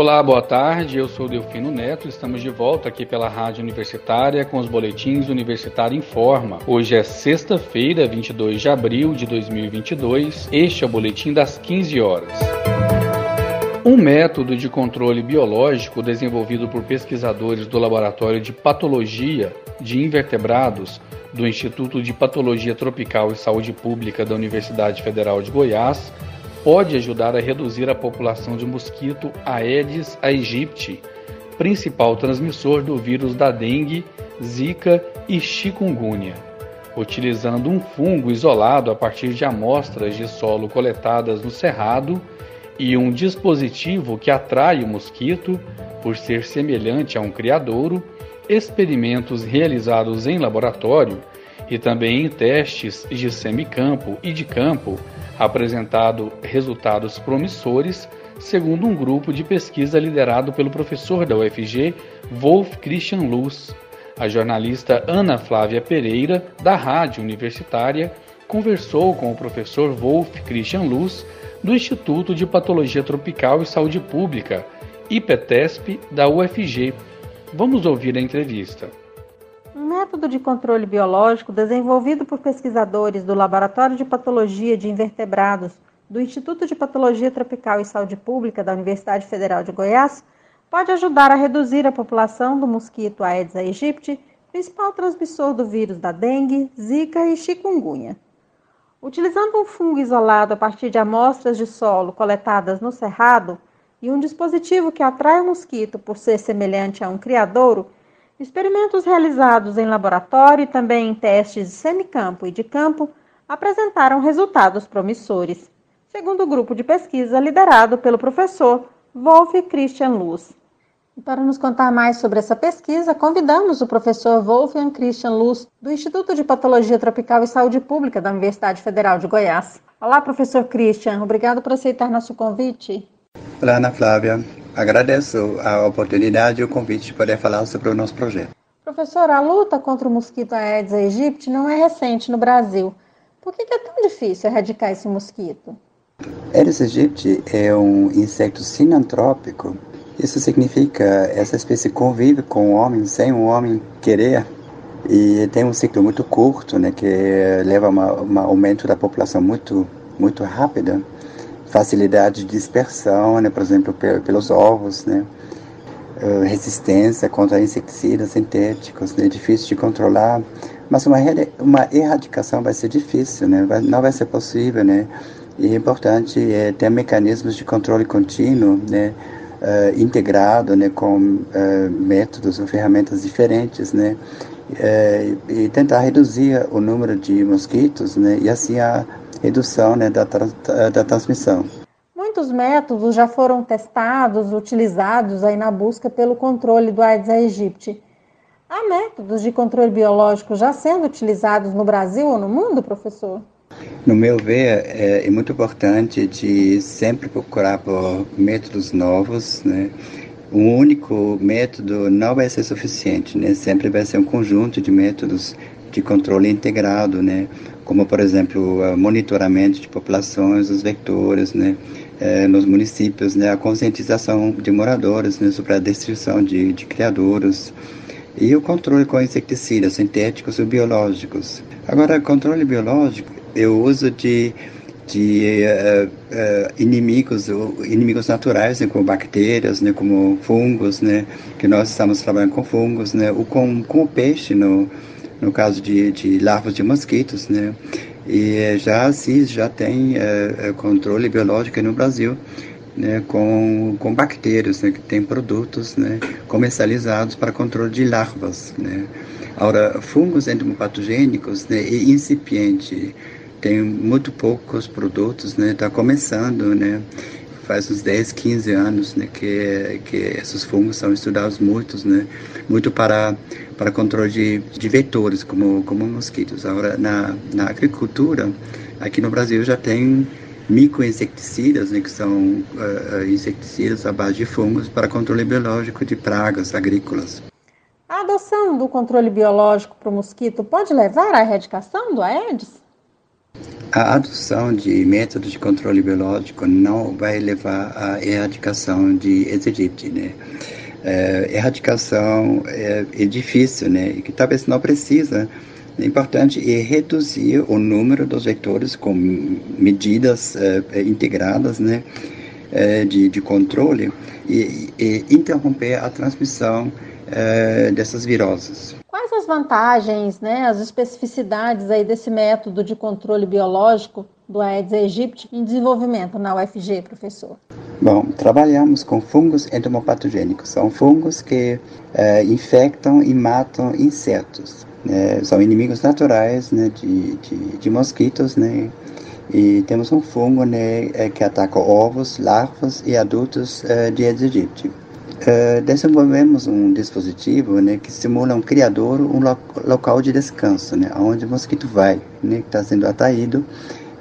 Olá, boa tarde. Eu sou Delfino Neto. Estamos de volta aqui pela Rádio Universitária com os boletins Universitário Informa. Hoje é sexta-feira, 22 de abril de 2022. Este é o boletim das 15 horas. Um método de controle biológico desenvolvido por pesquisadores do Laboratório de Patologia de Invertebrados do Instituto de Patologia Tropical e Saúde Pública da Universidade Federal de Goiás pode ajudar a reduzir a população de mosquito Aedes aegypti, principal transmissor do vírus da dengue, zika e chikungunya. Utilizando um fungo isolado a partir de amostras de solo coletadas no cerrado e um dispositivo que atrai o mosquito, por ser semelhante a um criadouro, experimentos realizados em laboratório e também em testes de semicampo e de campo apresentado resultados promissores, segundo um grupo de pesquisa liderado pelo professor da UFG, Wolf Christian Luz. A jornalista Ana Flávia Pereira, da Rádio Universitária, conversou com o professor Wolf Christian Luz, do Instituto de Patologia Tropical e Saúde Pública, IPETESP, da UFG. Vamos ouvir a entrevista método de controle biológico desenvolvido por pesquisadores do Laboratório de Patologia de Invertebrados do Instituto de Patologia Tropical e Saúde Pública da Universidade Federal de Goiás pode ajudar a reduzir a população do mosquito Aedes aegypti, principal transmissor do vírus da dengue, zika e chikungunya. Utilizando um fungo isolado a partir de amostras de solo coletadas no cerrado e um dispositivo que atrai o mosquito por ser semelhante a um criadouro, Experimentos realizados em laboratório e também em testes de semicampo e de campo apresentaram resultados promissores, segundo o grupo de pesquisa liderado pelo professor Wolf Christian Luz. E para nos contar mais sobre essa pesquisa, convidamos o professor Wolfgang Christian Luz, do Instituto de Patologia Tropical e Saúde Pública da Universidade Federal de Goiás. Olá, professor Christian, obrigado por aceitar nosso convite. Olá, Ana Flávia. Agradeço a oportunidade e o convite de poder falar sobre o nosso projeto. Professor, a luta contra o mosquito Aedes aegypti não é recente no Brasil. Por que é tão difícil erradicar esse mosquito? Aedes aegypti é um inseto sinantrópico. Isso significa essa espécie convive com o homem sem o homem querer e tem um ciclo muito curto, né, que leva a um aumento da população muito muito rápida facilidade de dispersão, né, por exemplo, pelos ovos, né, uh, resistência contra inseticidas sintéticos, né, difícil de controlar, mas uma, uma erradicação vai ser difícil, né, vai, não vai ser possível, né, e é importante é, ter mecanismos de controle contínuo, né, uh, integrado, né, com uh, métodos ou ferramentas diferentes, né, e tentar reduzir o número de mosquitos, né, e assim a redução né, da, da transmissão. Muitos métodos já foram testados, utilizados aí na busca pelo controle do Aedes aegypti. Há métodos de controle biológico já sendo utilizados no Brasil ou no mundo, professor? No meu ver, é, é muito importante de sempre procurar por métodos novos, né? Um único método não vai ser suficiente, né? Sempre vai ser um conjunto de métodos de controle integrado, né? Como por exemplo o monitoramento de populações, os vetores, né, eh, nos municípios, né, a conscientização de moradores né, sobre a destruição de, de criadouros e o controle com inseticidas sintéticos e biológicos. Agora, controle biológico, eu uso de de uh, uh, inimigos inimigos naturais né, como bactérias né como fungos né que nós estamos trabalhando com fungos né ou com com o peixe no no caso de, de larvas de mosquitos, né? E já a CIS já tem é, controle biológico no Brasil, né, com, com bactérias, né, que tem produtos né, comercializados para controle de larvas. Né. Agora, fungos endopatogênicos né, e incipiente, tem muito poucos produtos, né, está começando, né, faz uns 10, 15 anos né, que, que esses fungos são estudados muitos, né, muito para, para controle de, de vetores, como, como mosquitos. Agora, na, na agricultura, aqui no Brasil já tem microinseticidas, né, que são uh, inseticidas à base de fungos para controle biológico de pragas agrícolas. A adoção do controle biológico para o mosquito pode levar à erradicação do Aedes? A adoção de métodos de controle biológico não vai levar à erradicação de Aedes né? É, erradicação é, é, difícil, né? E que talvez não precisa. O importante é reduzir o número dos vetores com medidas é, é integradas, né? É, de, de controle e, e interromper a transmissão é, dessas viroses. Vantagens, né, as especificidades aí desse método de controle biológico do Aedes aegypti em desenvolvimento na UFG, professor? Bom, trabalhamos com fungos entomopatogênicos. São fungos que é, infectam e matam insetos. Né? São inimigos naturais né, de, de, de mosquitos, né? E temos um fungo né, é, que ataca ovos, larvas e adultos uh, de Aedes aegypti. Uh, desenvolvemos um dispositivo né, que simula um criador, um lo local de descanso, né, onde o mosquito vai, né, que está sendo atraído.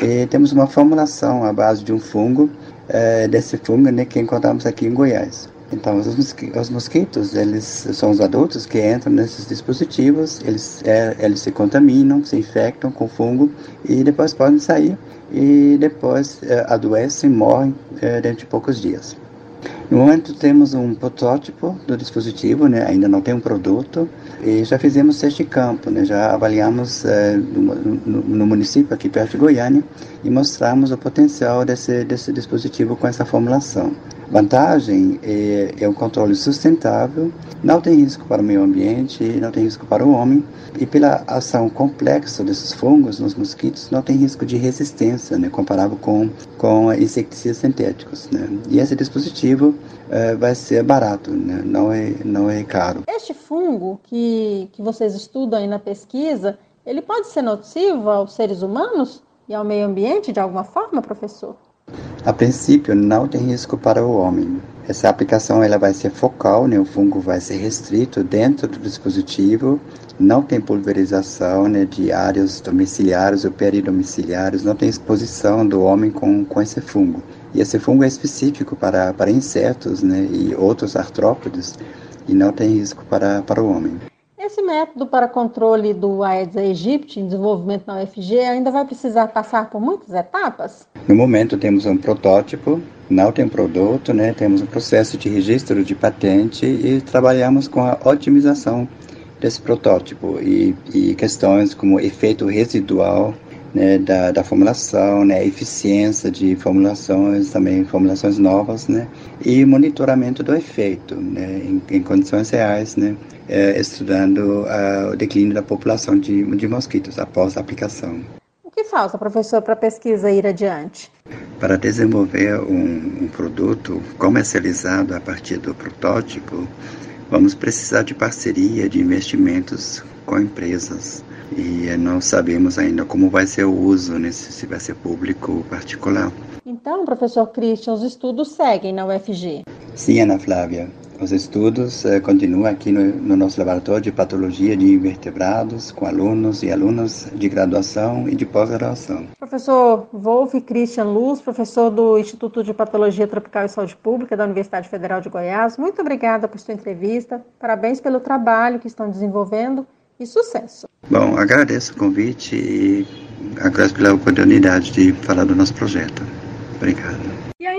E temos uma formulação à base de um fungo, uh, desse fungo né, que encontramos aqui em Goiás. Então, os, os, mosquitos, eles são os adultos que entram nesses dispositivos, eles, é, eles se contaminam, se infectam com fungo e depois podem sair e depois é, adoecem morrem é, dentro de poucos dias. No momento temos um protótipo do dispositivo, né? ainda não tem um produto, e já fizemos teste de campo, né? já avaliamos no, no, no, município aqui perto de Goiânia e mostramos o potencial desse, desse dispositivo com essa formulação. Vantagem é, é um controle sustentável, não tem risco para o meio ambiente, não tem risco para o homem, e pela ação complexa desses fungos nos mosquitos, não tem risco de resistência, né, comparável com, com inseticidas sintéticos. Né. E esse dispositivo é, vai ser barato, né, não, é, não é caro. Este fungo que, que vocês estudam aí na pesquisa, ele pode ser nocivo aos seres humanos e ao meio ambiente de alguma forma, professor? A princípio, não tem risco para o homem. Essa aplicação ela vai ser focal, né? o fungo vai ser restrito dentro do dispositivo, não tem pulverização né, de áreas domiciliares ou peridomiciliares, não tem exposição do homem com, com esse fungo. E esse fungo é específico para, para insetos né, e outros artrópodes e não tem risco para, para o homem. Esse método para controle do Aedes aegypti em desenvolvimento na UFG ainda vai precisar passar por muitas etapas? No momento temos um protótipo, não tem produto, né? temos um processo de registro de patente e trabalhamos com a otimização desse protótipo e, e questões como efeito residual né, da, da, formulação, né, eficiência de formulações, também formulações novas, né, e monitoramento do efeito né, em, em condições reais, né, é, estudando uh, o declínio da população de, de mosquitos após a aplicação. Falta, professor, para a pesquisa ir adiante? Para desenvolver um, um produto comercializado a partir do protótipo, vamos precisar de parceria, de investimentos com empresas. E não sabemos ainda como vai ser o uso, né, se vai ser público ou particular. Então, professor Christian, os estudos seguem na UFG? Sim, Ana Flávia. Os estudos eh, continuam aqui no, no, nosso laboratório de patologia de invertebrados, com alunos e alunas de graduação e de pós-graduação. Professor Wolf Christian Luz, professor do Instituto de Patologia Tropical e Saúde Pública da Universidade Federal de Goiás, muito obrigada por sua entrevista. Parabéns pelo trabalho que estão desenvolvendo e sucesso. Bom, agradeço o convite e agradeço pela oportunidade de falar do nosso projeto. Obrigado.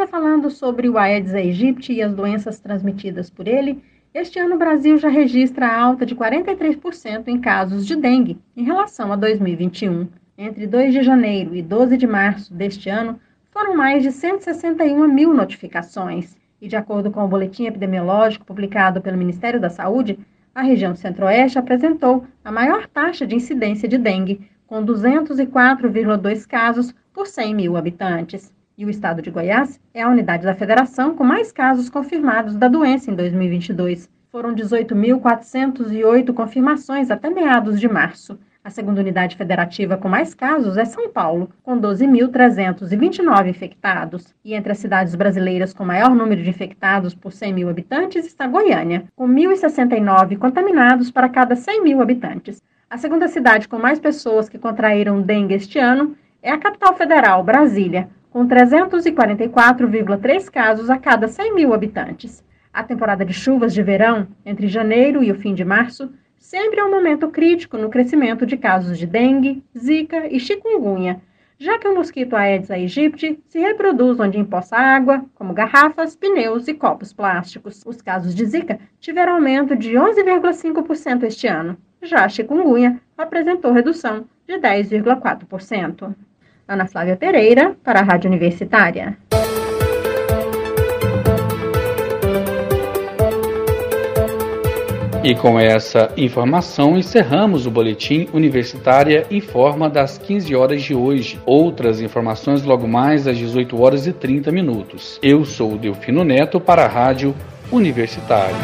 Ainda falando sobre o Aedes aegypti e as doenças transmitidas por ele, este ano o Brasil já registra alta de 43% em casos de dengue em relação a 2021. Entre 2 de janeiro e 12 de março deste ano, foram mais de 161 mil notificações. E de acordo com o boletim epidemiológico publicado pelo Ministério da Saúde, a região centro-oeste apresentou a maior taxa de incidência de dengue, com 204,2 casos por 100 mil habitantes. E o estado de Goiás é a unidade da federação com mais casos confirmados da doença em 2022. Foram 18.408 confirmações até meados de março. A segunda unidade federativa com mais casos é São Paulo, com 12.329 infectados. E entre as cidades brasileiras com maior número de infectados por 100 mil habitantes está Goiânia, com 1.069 contaminados para cada 100 mil habitantes. A segunda cidade com mais pessoas que contraíram dengue este ano é a capital federal, Brasília, com 344,3 casos a cada 100 mil habitantes. A temporada de chuvas de verão, entre janeiro e o fim de março, sempre é um momento crítico no crescimento de casos de dengue, zika e chikungunya, já que o mosquito Aedes aegypti se reproduz onde empoça água, como garrafas, pneus e copos plásticos. Os casos de Zika tiveram aumento de 11,5% este ano. Já a chikungunya apresentou redução de 10,4%. Ana Flávia Pereira, para a Rádio Universitária. E com essa informação encerramos o boletim Universitária Informa das 15 horas de hoje. Outras informações logo mais às 18 horas e 30 minutos. Eu sou o Delfino Neto para a Rádio Universitária.